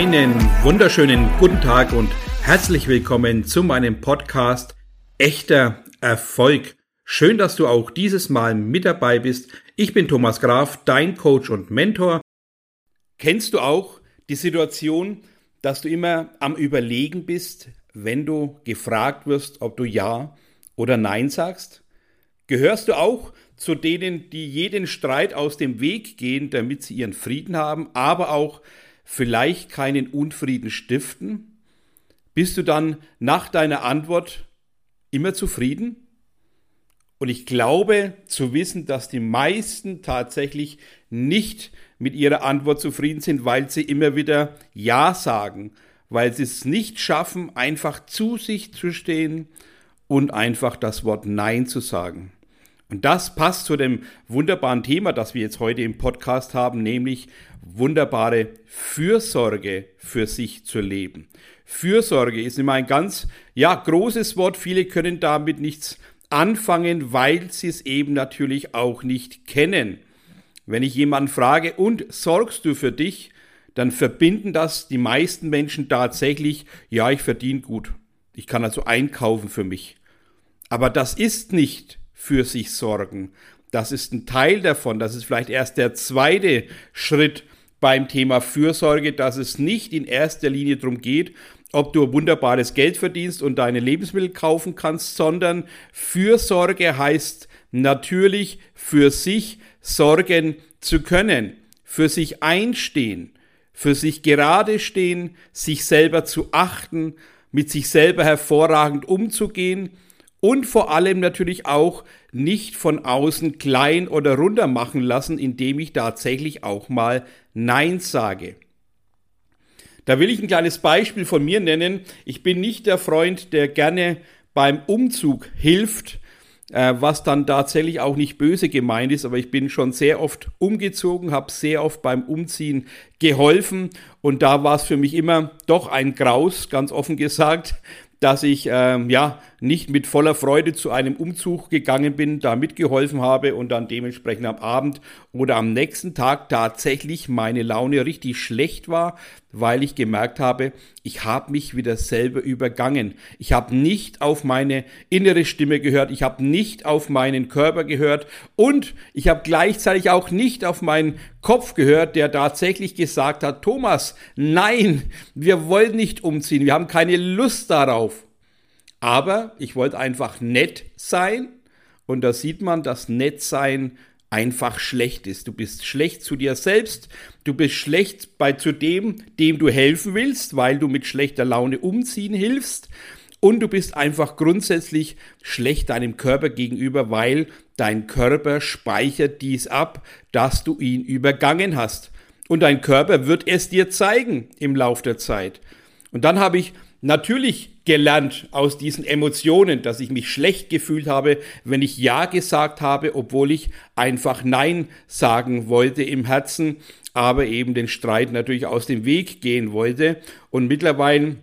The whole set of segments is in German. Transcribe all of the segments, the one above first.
Einen wunderschönen guten Tag und herzlich willkommen zu meinem Podcast Echter Erfolg. Schön, dass du auch dieses Mal mit dabei bist. Ich bin Thomas Graf, dein Coach und Mentor. Kennst du auch die Situation, dass du immer am Überlegen bist, wenn du gefragt wirst, ob du Ja oder Nein sagst? Gehörst du auch zu denen, die jeden Streit aus dem Weg gehen, damit sie ihren Frieden haben, aber auch vielleicht keinen Unfrieden stiften? Bist du dann nach deiner Antwort immer zufrieden? Und ich glaube zu wissen, dass die meisten tatsächlich nicht mit ihrer Antwort zufrieden sind, weil sie immer wieder Ja sagen, weil sie es nicht schaffen, einfach zu sich zu stehen und einfach das Wort Nein zu sagen. Und das passt zu dem wunderbaren Thema, das wir jetzt heute im Podcast haben, nämlich wunderbare Fürsorge für sich zu leben. Fürsorge ist immer ein ganz, ja, großes Wort. Viele können damit nichts anfangen, weil sie es eben natürlich auch nicht kennen. Wenn ich jemanden frage, und sorgst du für dich, dann verbinden das die meisten Menschen tatsächlich, ja, ich verdiene gut. Ich kann also einkaufen für mich. Aber das ist nicht für sich sorgen. Das ist ein Teil davon. Das ist vielleicht erst der zweite Schritt beim Thema Fürsorge, dass es nicht in erster Linie darum geht, ob du wunderbares Geld verdienst und deine Lebensmittel kaufen kannst, sondern Fürsorge heißt natürlich für sich sorgen zu können, für sich einstehen, für sich gerade stehen, sich selber zu achten, mit sich selber hervorragend umzugehen und vor allem natürlich auch nicht von außen klein oder runter machen lassen, indem ich tatsächlich auch mal Nein sage. Da will ich ein kleines Beispiel von mir nennen. Ich bin nicht der Freund, der gerne beim Umzug hilft, äh, was dann tatsächlich auch nicht böse gemeint ist, aber ich bin schon sehr oft umgezogen, habe sehr oft beim Umziehen geholfen und da war es für mich immer doch ein Graus, ganz offen gesagt, dass ich ähm, ja nicht mit voller Freude zu einem Umzug gegangen bin, da mitgeholfen habe und dann dementsprechend am Abend oder am nächsten Tag tatsächlich meine Laune richtig schlecht war, weil ich gemerkt habe, ich habe mich wieder selber übergangen. Ich habe nicht auf meine innere Stimme gehört, ich habe nicht auf meinen Körper gehört und ich habe gleichzeitig auch nicht auf meinen Kopf gehört, der tatsächlich gesagt hat, Thomas, nein, wir wollen nicht umziehen, wir haben keine Lust darauf. Aber ich wollte einfach nett sein und da sieht man, dass nett sein einfach schlecht ist. Du bist schlecht zu dir selbst, du bist schlecht bei zu dem, dem du helfen willst, weil du mit schlechter Laune umziehen hilfst. Und du bist einfach grundsätzlich schlecht deinem Körper gegenüber, weil dein Körper speichert dies ab, dass du ihn übergangen hast. Und dein Körper wird es dir zeigen im Lauf der Zeit. Und dann habe ich natürlich gelernt aus diesen Emotionen, dass ich mich schlecht gefühlt habe, wenn ich Ja gesagt habe, obwohl ich einfach Nein sagen wollte im Herzen, aber eben den Streit natürlich aus dem Weg gehen wollte. Und mittlerweile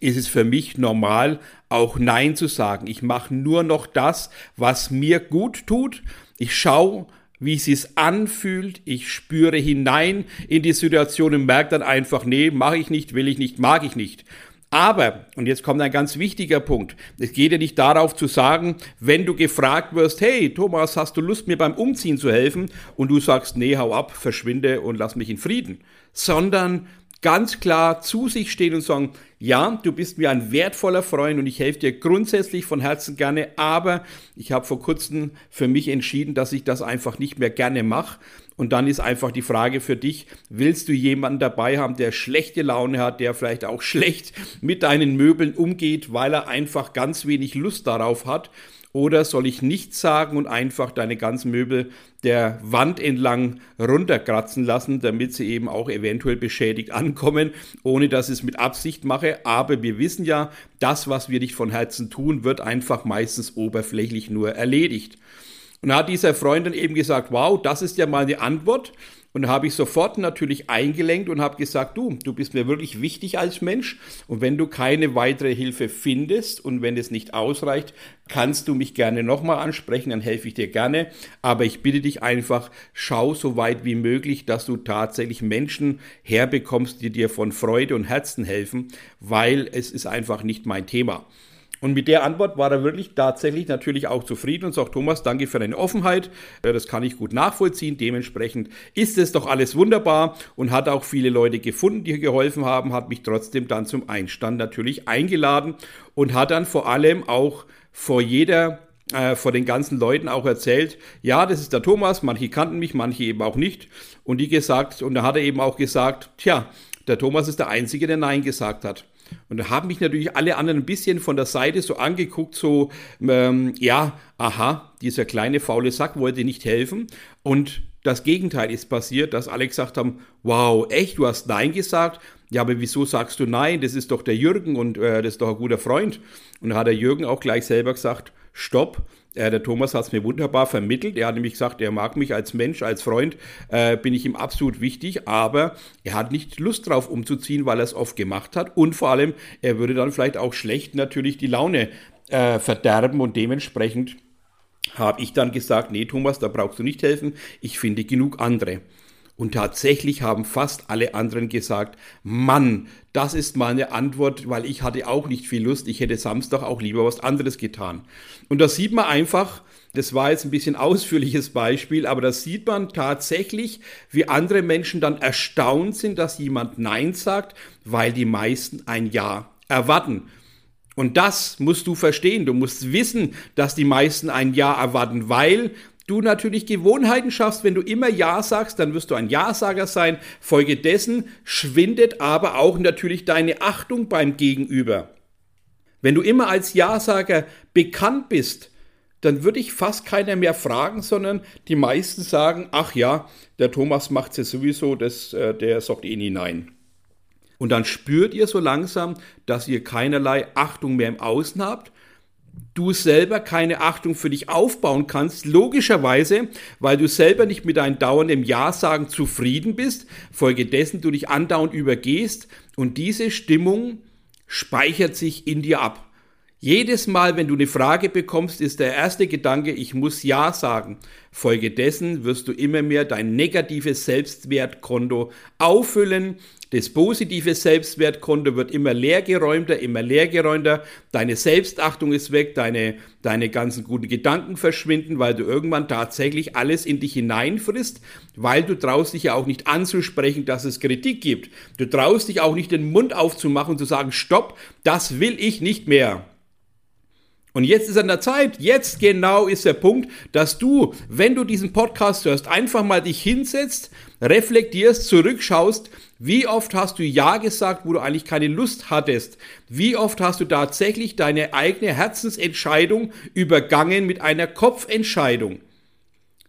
ist es für mich normal, auch Nein zu sagen. Ich mache nur noch das, was mir gut tut. Ich schaue, wie es sich anfühlt. Ich spüre hinein in die Situation und merke dann einfach, nee, mache ich nicht, will ich nicht, mag ich nicht. Aber, und jetzt kommt ein ganz wichtiger Punkt, es geht ja nicht darauf zu sagen, wenn du gefragt wirst, hey Thomas, hast du Lust mir beim Umziehen zu helfen? Und du sagst, nee, hau ab, verschwinde und lass mich in Frieden. Sondern ganz klar zu sich stehen und sagen, ja, du bist mir ein wertvoller Freund und ich helfe dir grundsätzlich von Herzen gerne, aber ich habe vor kurzem für mich entschieden, dass ich das einfach nicht mehr gerne mache. Und dann ist einfach die Frage für dich, willst du jemanden dabei haben, der schlechte Laune hat, der vielleicht auch schlecht mit deinen Möbeln umgeht, weil er einfach ganz wenig Lust darauf hat? Oder soll ich nichts sagen und einfach deine ganzen Möbel der Wand entlang runterkratzen lassen, damit sie eben auch eventuell beschädigt ankommen, ohne dass ich es mit Absicht mache? Aber wir wissen ja, das, was wir nicht von Herzen tun, wird einfach meistens oberflächlich nur erledigt. Und da hat dieser Freund dann eben gesagt, wow, das ist ja mal eine Antwort. Und habe ich sofort natürlich eingelenkt und habe gesagt, du, du bist mir wirklich wichtig als Mensch. Und wenn du keine weitere Hilfe findest und wenn es nicht ausreicht, kannst du mich gerne nochmal ansprechen, dann helfe ich dir gerne. Aber ich bitte dich einfach, schau so weit wie möglich, dass du tatsächlich Menschen herbekommst, die dir von Freude und Herzen helfen, weil es ist einfach nicht mein Thema. Und mit der Antwort war er wirklich tatsächlich natürlich auch zufrieden und sagt, Thomas, danke für deine Offenheit. Das kann ich gut nachvollziehen. Dementsprechend ist es doch alles wunderbar und hat auch viele Leute gefunden, die geholfen haben, hat mich trotzdem dann zum Einstand natürlich eingeladen und hat dann vor allem auch vor jeder äh, vor den ganzen Leuten auch erzählt, ja, das ist der Thomas, manche kannten mich, manche eben auch nicht. Und die gesagt, und da hat er eben auch gesagt, tja, der Thomas ist der Einzige, der Nein gesagt hat. Und da haben mich natürlich alle anderen ein bisschen von der Seite so angeguckt, so, ähm, ja, aha, dieser kleine faule Sack wollte nicht helfen. Und das Gegenteil ist passiert, dass alle gesagt haben, wow, echt, du hast Nein gesagt? Ja, aber wieso sagst du Nein? Das ist doch der Jürgen und äh, das ist doch ein guter Freund. Und da hat der Jürgen auch gleich selber gesagt, stopp, äh, der Thomas hat es mir wunderbar vermittelt. Er hat nämlich gesagt, er mag mich als Mensch, als Freund, äh, bin ich ihm absolut wichtig, aber er hat nicht Lust drauf umzuziehen, weil er es oft gemacht hat. Und vor allem, er würde dann vielleicht auch schlecht natürlich die Laune äh, verderben und dementsprechend habe ich dann gesagt, nee Thomas, da brauchst du nicht helfen, ich finde genug andere. Und tatsächlich haben fast alle anderen gesagt, Mann, das ist mal eine Antwort, weil ich hatte auch nicht viel Lust, ich hätte Samstag auch lieber was anderes getan. Und da sieht man einfach, das war jetzt ein bisschen ausführliches Beispiel, aber da sieht man tatsächlich, wie andere Menschen dann erstaunt sind, dass jemand Nein sagt, weil die meisten ein Ja erwarten. Und das musst du verstehen. Du musst wissen, dass die meisten ein Ja erwarten, weil du natürlich Gewohnheiten schaffst. Wenn du immer Ja sagst, dann wirst du ein Ja-Sager sein. Folgedessen schwindet aber auch natürlich deine Achtung beim Gegenüber. Wenn du immer als Ja-Sager bekannt bist, dann würde ich fast keiner mehr fragen, sondern die meisten sagen, ach ja, der Thomas macht es ja sowieso, das, äh, der sagt eh nie nein. Und dann spürt ihr so langsam, dass ihr keinerlei Achtung mehr im Außen habt. Du selber keine Achtung für dich aufbauen kannst, logischerweise, weil du selber nicht mit deinem dauernden Ja-Sagen zufrieden bist, folgedessen du dich andauernd übergehst und diese Stimmung speichert sich in dir ab. Jedes Mal, wenn du eine Frage bekommst, ist der erste Gedanke, ich muss Ja sagen. Folgedessen wirst du immer mehr dein negatives Selbstwertkonto auffüllen. Das positive Selbstwertkonto wird immer leergeräumter, immer leergeräumter. Deine Selbstachtung ist weg, deine, deine ganzen guten Gedanken verschwinden, weil du irgendwann tatsächlich alles in dich hineinfrisst, weil du traust dich ja auch nicht anzusprechen, dass es Kritik gibt. Du traust dich auch nicht den Mund aufzumachen und zu sagen, stopp, das will ich nicht mehr. Und jetzt ist an der Zeit, jetzt genau ist der Punkt, dass du, wenn du diesen Podcast hörst, einfach mal dich hinsetzt, reflektierst, zurückschaust, wie oft hast du Ja gesagt, wo du eigentlich keine Lust hattest? Wie oft hast du tatsächlich deine eigene Herzensentscheidung übergangen mit einer Kopfentscheidung?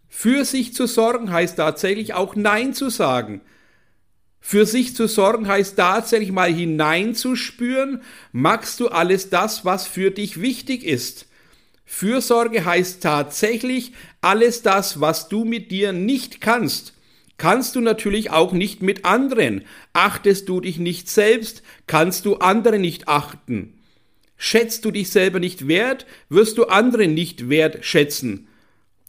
Für sich zu sorgen heißt tatsächlich auch Nein zu sagen. Für sich zu sorgen heißt tatsächlich mal hineinzuspüren, magst du alles das, was für dich wichtig ist. Fürsorge heißt tatsächlich alles das, was du mit dir nicht kannst. Kannst du natürlich auch nicht mit anderen. Achtest du dich nicht selbst, kannst du andere nicht achten. Schätzt du dich selber nicht wert, wirst du andere nicht wertschätzen.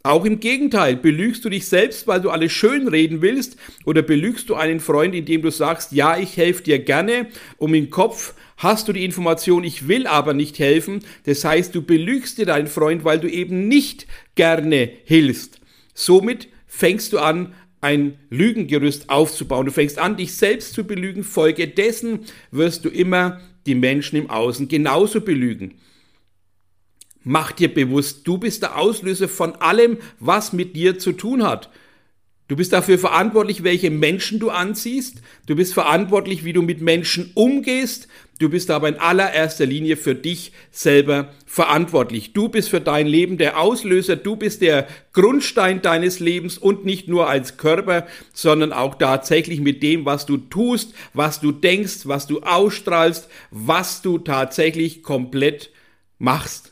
Auch im Gegenteil, belügst du dich selbst, weil du alles schön reden willst, oder belügst du einen Freund, indem du sagst, ja, ich helfe dir gerne, um im Kopf hast du die Information, ich will aber nicht helfen. Das heißt, du belügst dir deinen Freund, weil du eben nicht gerne hilfst. Somit fängst du an, ein Lügengerüst aufzubauen. Du fängst an, dich selbst zu belügen. Folge dessen wirst du immer die Menschen im Außen genauso belügen. Mach dir bewusst, du bist der Auslöser von allem, was mit dir zu tun hat. Du bist dafür verantwortlich, welche Menschen du anziehst. Du bist verantwortlich, wie du mit Menschen umgehst. Du bist aber in allererster Linie für dich selber verantwortlich. Du bist für dein Leben der Auslöser. Du bist der Grundstein deines Lebens und nicht nur als Körper, sondern auch tatsächlich mit dem, was du tust, was du denkst, was du ausstrahlst, was du tatsächlich komplett machst.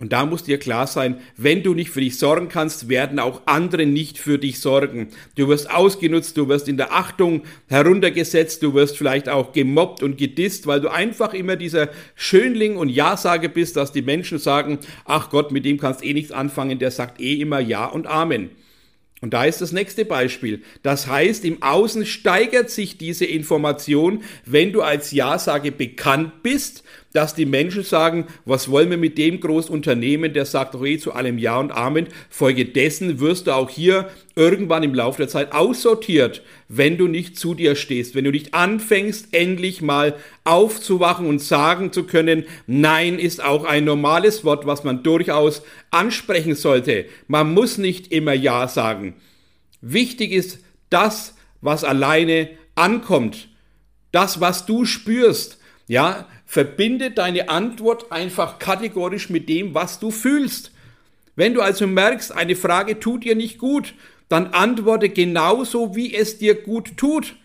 Und da muss dir klar sein, wenn du nicht für dich sorgen kannst, werden auch andere nicht für dich sorgen. Du wirst ausgenutzt, du wirst in der Achtung heruntergesetzt, du wirst vielleicht auch gemobbt und gedisst, weil du einfach immer dieser Schönling und Ja-Sage bist, dass die Menschen sagen, ach Gott, mit dem kannst eh nichts anfangen, der sagt eh immer Ja und Amen. Und da ist das nächste Beispiel. Das heißt, im Außen steigert sich diese Information, wenn du als Ja-Sage bekannt bist, dass die Menschen sagen, was wollen wir mit dem Großunternehmen, der sagt doch eh zu allem Ja und Amen. Folgedessen wirst du auch hier irgendwann im Laufe der Zeit aussortiert, wenn du nicht zu dir stehst, wenn du nicht anfängst, endlich mal aufzuwachen und sagen zu können, Nein ist auch ein normales Wort, was man durchaus ansprechen sollte. Man muss nicht immer Ja sagen. Wichtig ist das, was alleine ankommt. Das, was du spürst. Ja, verbinde deine Antwort einfach kategorisch mit dem, was du fühlst. Wenn du also merkst, eine Frage tut dir nicht gut, dann antworte genauso, wie es dir gut tut.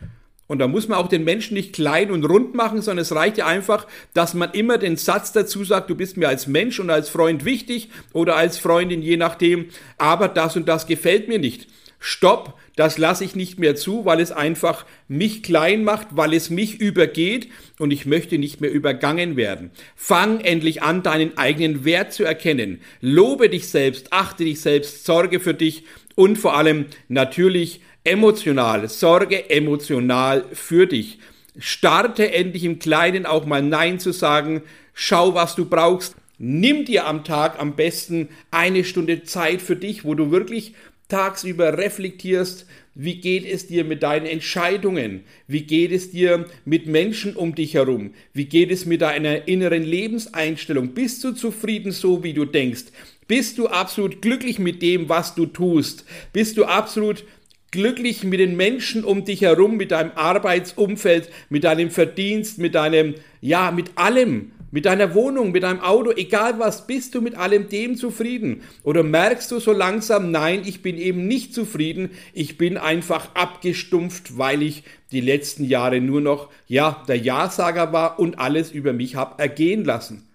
Und da muss man auch den Menschen nicht klein und rund machen, sondern es reicht ja einfach, dass man immer den Satz dazu sagt, du bist mir als Mensch und als Freund wichtig oder als Freundin, je nachdem, aber das und das gefällt mir nicht. Stopp, das lasse ich nicht mehr zu, weil es einfach mich klein macht, weil es mich übergeht und ich möchte nicht mehr übergangen werden. Fang endlich an, deinen eigenen Wert zu erkennen. Lobe dich selbst, achte dich selbst, sorge für dich und vor allem natürlich emotional, sorge emotional für dich. Starte endlich im Kleinen auch mal Nein zu sagen. Schau, was du brauchst. Nimm dir am Tag am besten eine Stunde Zeit für dich, wo du wirklich tagsüber reflektierst, wie geht es dir mit deinen Entscheidungen? Wie geht es dir mit Menschen um dich herum? Wie geht es mit deiner inneren Lebenseinstellung? Bist du zufrieden so, wie du denkst? Bist du absolut glücklich mit dem, was du tust? Bist du absolut glücklich mit den Menschen um dich herum, mit deinem Arbeitsumfeld, mit deinem Verdienst, mit deinem, ja, mit allem? Mit deiner Wohnung, mit deinem Auto, egal was, bist du mit allem dem zufrieden? Oder merkst du so langsam, nein, ich bin eben nicht zufrieden, ich bin einfach abgestumpft, weil ich die letzten Jahre nur noch, ja, der Ja-Sager war und alles über mich habe ergehen lassen?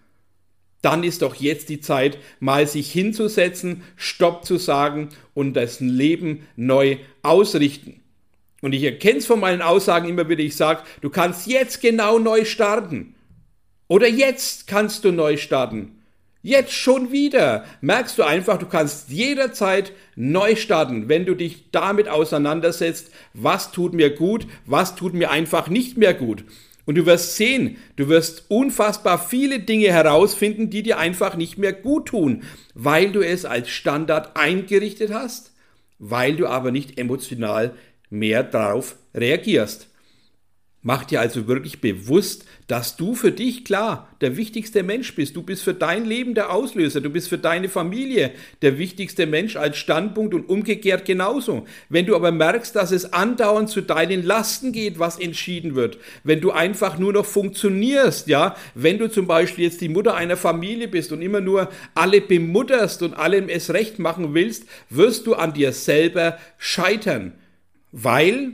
Dann ist doch jetzt die Zeit, mal sich hinzusetzen, Stopp zu sagen und das Leben neu ausrichten. Und ich erkenne es von meinen Aussagen immer wieder, ich sage, du kannst jetzt genau neu starten. Oder jetzt kannst du neu starten. Jetzt schon wieder. Merkst du einfach, du kannst jederzeit neu starten, wenn du dich damit auseinandersetzt, was tut mir gut, was tut mir einfach nicht mehr gut. Und du wirst sehen, du wirst unfassbar viele Dinge herausfinden, die dir einfach nicht mehr gut tun, weil du es als Standard eingerichtet hast, weil du aber nicht emotional mehr darauf reagierst. Mach dir also wirklich bewusst, dass du für dich klar der wichtigste Mensch bist. Du bist für dein Leben der Auslöser. Du bist für deine Familie der wichtigste Mensch als Standpunkt und umgekehrt genauso. Wenn du aber merkst, dass es andauernd zu deinen Lasten geht, was entschieden wird, wenn du einfach nur noch funktionierst, ja, wenn du zum Beispiel jetzt die Mutter einer Familie bist und immer nur alle bemutterst und allem es recht machen willst, wirst du an dir selber scheitern. Weil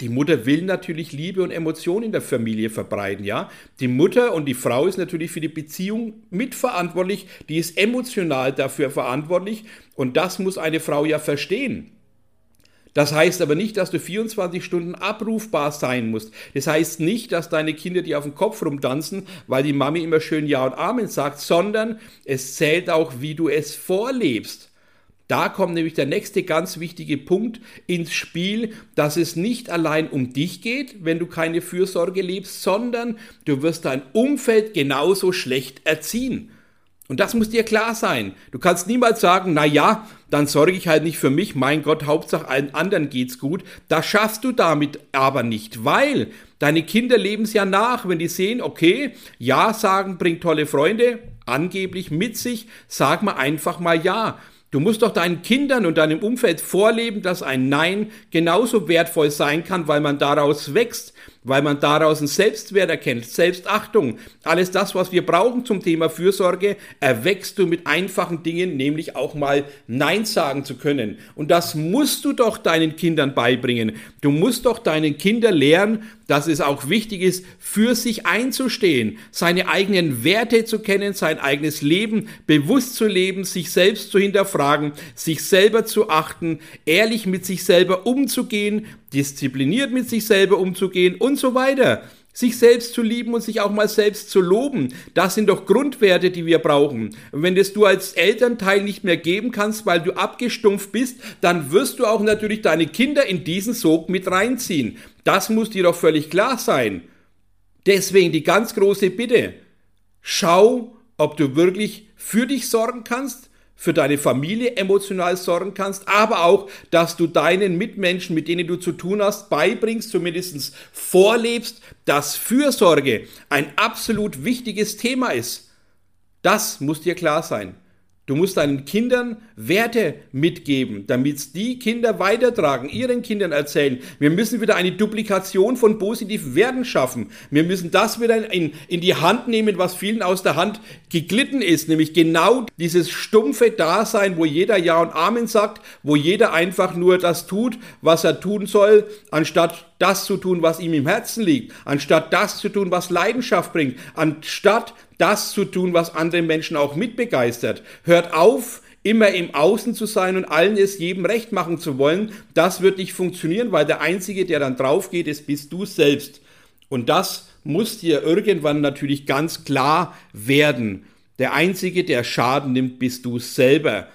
die Mutter will natürlich Liebe und Emotionen in der Familie verbreiten, ja. Die Mutter und die Frau ist natürlich für die Beziehung mitverantwortlich, die ist emotional dafür verantwortlich und das muss eine Frau ja verstehen. Das heißt aber nicht, dass du 24 Stunden abrufbar sein musst. Das heißt nicht, dass deine Kinder dir auf den Kopf rumtanzen, weil die Mami immer schön Ja und Amen sagt, sondern es zählt auch, wie du es vorlebst. Da kommt nämlich der nächste ganz wichtige Punkt ins Spiel, dass es nicht allein um dich geht, wenn du keine Fürsorge lebst, sondern du wirst dein Umfeld genauso schlecht erziehen. Und das muss dir klar sein. Du kannst niemals sagen, na ja, dann sorge ich halt nicht für mich, mein Gott, Hauptsache allen anderen geht's gut. Das schaffst du damit aber nicht, weil deine Kinder leben es ja nach, wenn die sehen, okay, ja sagen bringt tolle Freunde, angeblich mit sich, sag mal einfach mal ja. Du musst doch deinen Kindern und deinem Umfeld vorleben, dass ein Nein genauso wertvoll sein kann, weil man daraus wächst, weil man daraus einen Selbstwert erkennt, Selbstachtung. Alles das, was wir brauchen zum Thema Fürsorge, erwächst du mit einfachen Dingen, nämlich auch mal Nein sagen zu können. Und das musst du doch deinen Kindern beibringen. Du musst doch deinen Kindern lehren, dass es auch wichtig ist, für sich einzustehen, seine eigenen Werte zu kennen, sein eigenes Leben bewusst zu leben, sich selbst zu hinterfragen, sich selber zu achten, ehrlich mit sich selber umzugehen, diszipliniert mit sich selber umzugehen und so weiter. Sich selbst zu lieben und sich auch mal selbst zu loben, das sind doch Grundwerte, die wir brauchen. Und wenn das du als Elternteil nicht mehr geben kannst, weil du abgestumpft bist, dann wirst du auch natürlich deine Kinder in diesen Sog mit reinziehen. Das muss dir doch völlig klar sein. Deswegen die ganz große Bitte. Schau, ob du wirklich für dich sorgen kannst, für deine Familie emotional sorgen kannst, aber auch, dass du deinen Mitmenschen, mit denen du zu tun hast, beibringst, zumindest vorlebst, dass Fürsorge ein absolut wichtiges Thema ist. Das muss dir klar sein. Du musst deinen Kindern Werte mitgeben, damit die Kinder weitertragen, ihren Kindern erzählen. Wir müssen wieder eine Duplikation von positiven Werten schaffen. Wir müssen das wieder in, in die Hand nehmen, was vielen aus der Hand geglitten ist, nämlich genau dieses stumpfe Dasein, wo jeder Ja und Amen sagt, wo jeder einfach nur das tut, was er tun soll, anstatt das zu tun, was ihm im Herzen liegt, anstatt das zu tun, was Leidenschaft bringt, anstatt das zu tun, was andere Menschen auch mitbegeistert. Hört auf, immer im Außen zu sein und allen es jedem recht machen zu wollen. Das wird nicht funktionieren, weil der Einzige, der dann drauf geht, ist, bist du selbst. Und das muss dir irgendwann natürlich ganz klar werden. Der Einzige, der Schaden nimmt, bist du selber.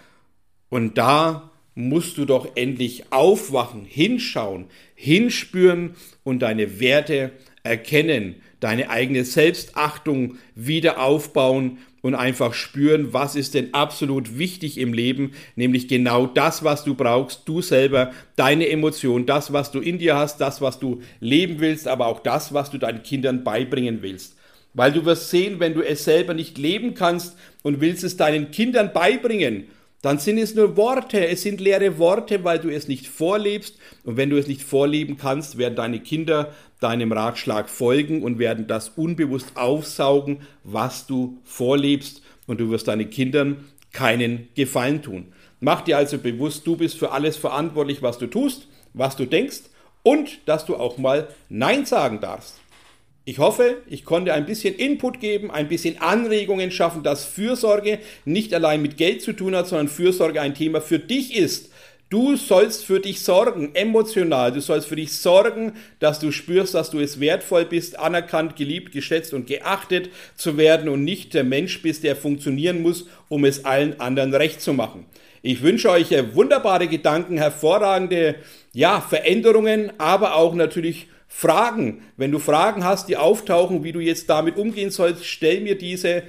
Und da musst du doch endlich aufwachen, hinschauen, hinspüren und deine Werte erkennen, deine eigene Selbstachtung wieder aufbauen und einfach spüren, was ist denn absolut wichtig im Leben, nämlich genau das, was du brauchst, du selber, deine Emotion, das, was du in dir hast, das, was du leben willst, aber auch das, was du deinen Kindern beibringen willst. Weil du wirst sehen, wenn du es selber nicht leben kannst und willst es deinen Kindern beibringen, dann sind es nur Worte, es sind leere Worte, weil du es nicht vorlebst. Und wenn du es nicht vorleben kannst, werden deine Kinder deinem Ratschlag folgen und werden das unbewusst aufsaugen, was du vorlebst. Und du wirst deinen Kindern keinen Gefallen tun. Mach dir also bewusst, du bist für alles verantwortlich, was du tust, was du denkst und dass du auch mal Nein sagen darfst. Ich hoffe, ich konnte ein bisschen Input geben, ein bisschen Anregungen schaffen, dass Fürsorge nicht allein mit Geld zu tun hat, sondern Fürsorge ein Thema für dich ist. Du sollst für dich sorgen, emotional. Du sollst für dich sorgen, dass du spürst, dass du es wertvoll bist, anerkannt, geliebt, geschätzt und geachtet zu werden und nicht der Mensch bist, der funktionieren muss, um es allen anderen recht zu machen. Ich wünsche euch wunderbare Gedanken, hervorragende ja, Veränderungen, aber auch natürlich Fragen. Wenn du Fragen hast, die auftauchen, wie du jetzt damit umgehen sollst, stell mir diese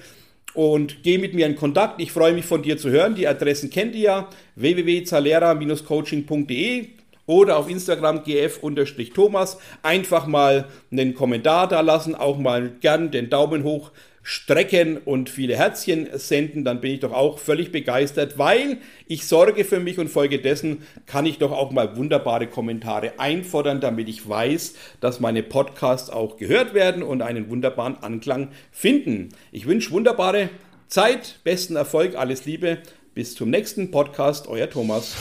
und geh mit mir in Kontakt. Ich freue mich von dir zu hören. Die Adressen kennt ihr ja: www.zalera-coaching.de oder auf Instagram gf-thomas. Einfach mal einen Kommentar da lassen, auch mal gern den Daumen hoch strecken und viele Herzchen senden, dann bin ich doch auch völlig begeistert, weil ich sorge für mich und folgedessen kann ich doch auch mal wunderbare Kommentare einfordern, damit ich weiß, dass meine Podcasts auch gehört werden und einen wunderbaren Anklang finden. Ich wünsche wunderbare Zeit, besten Erfolg, alles Liebe. Bis zum nächsten Podcast, euer Thomas.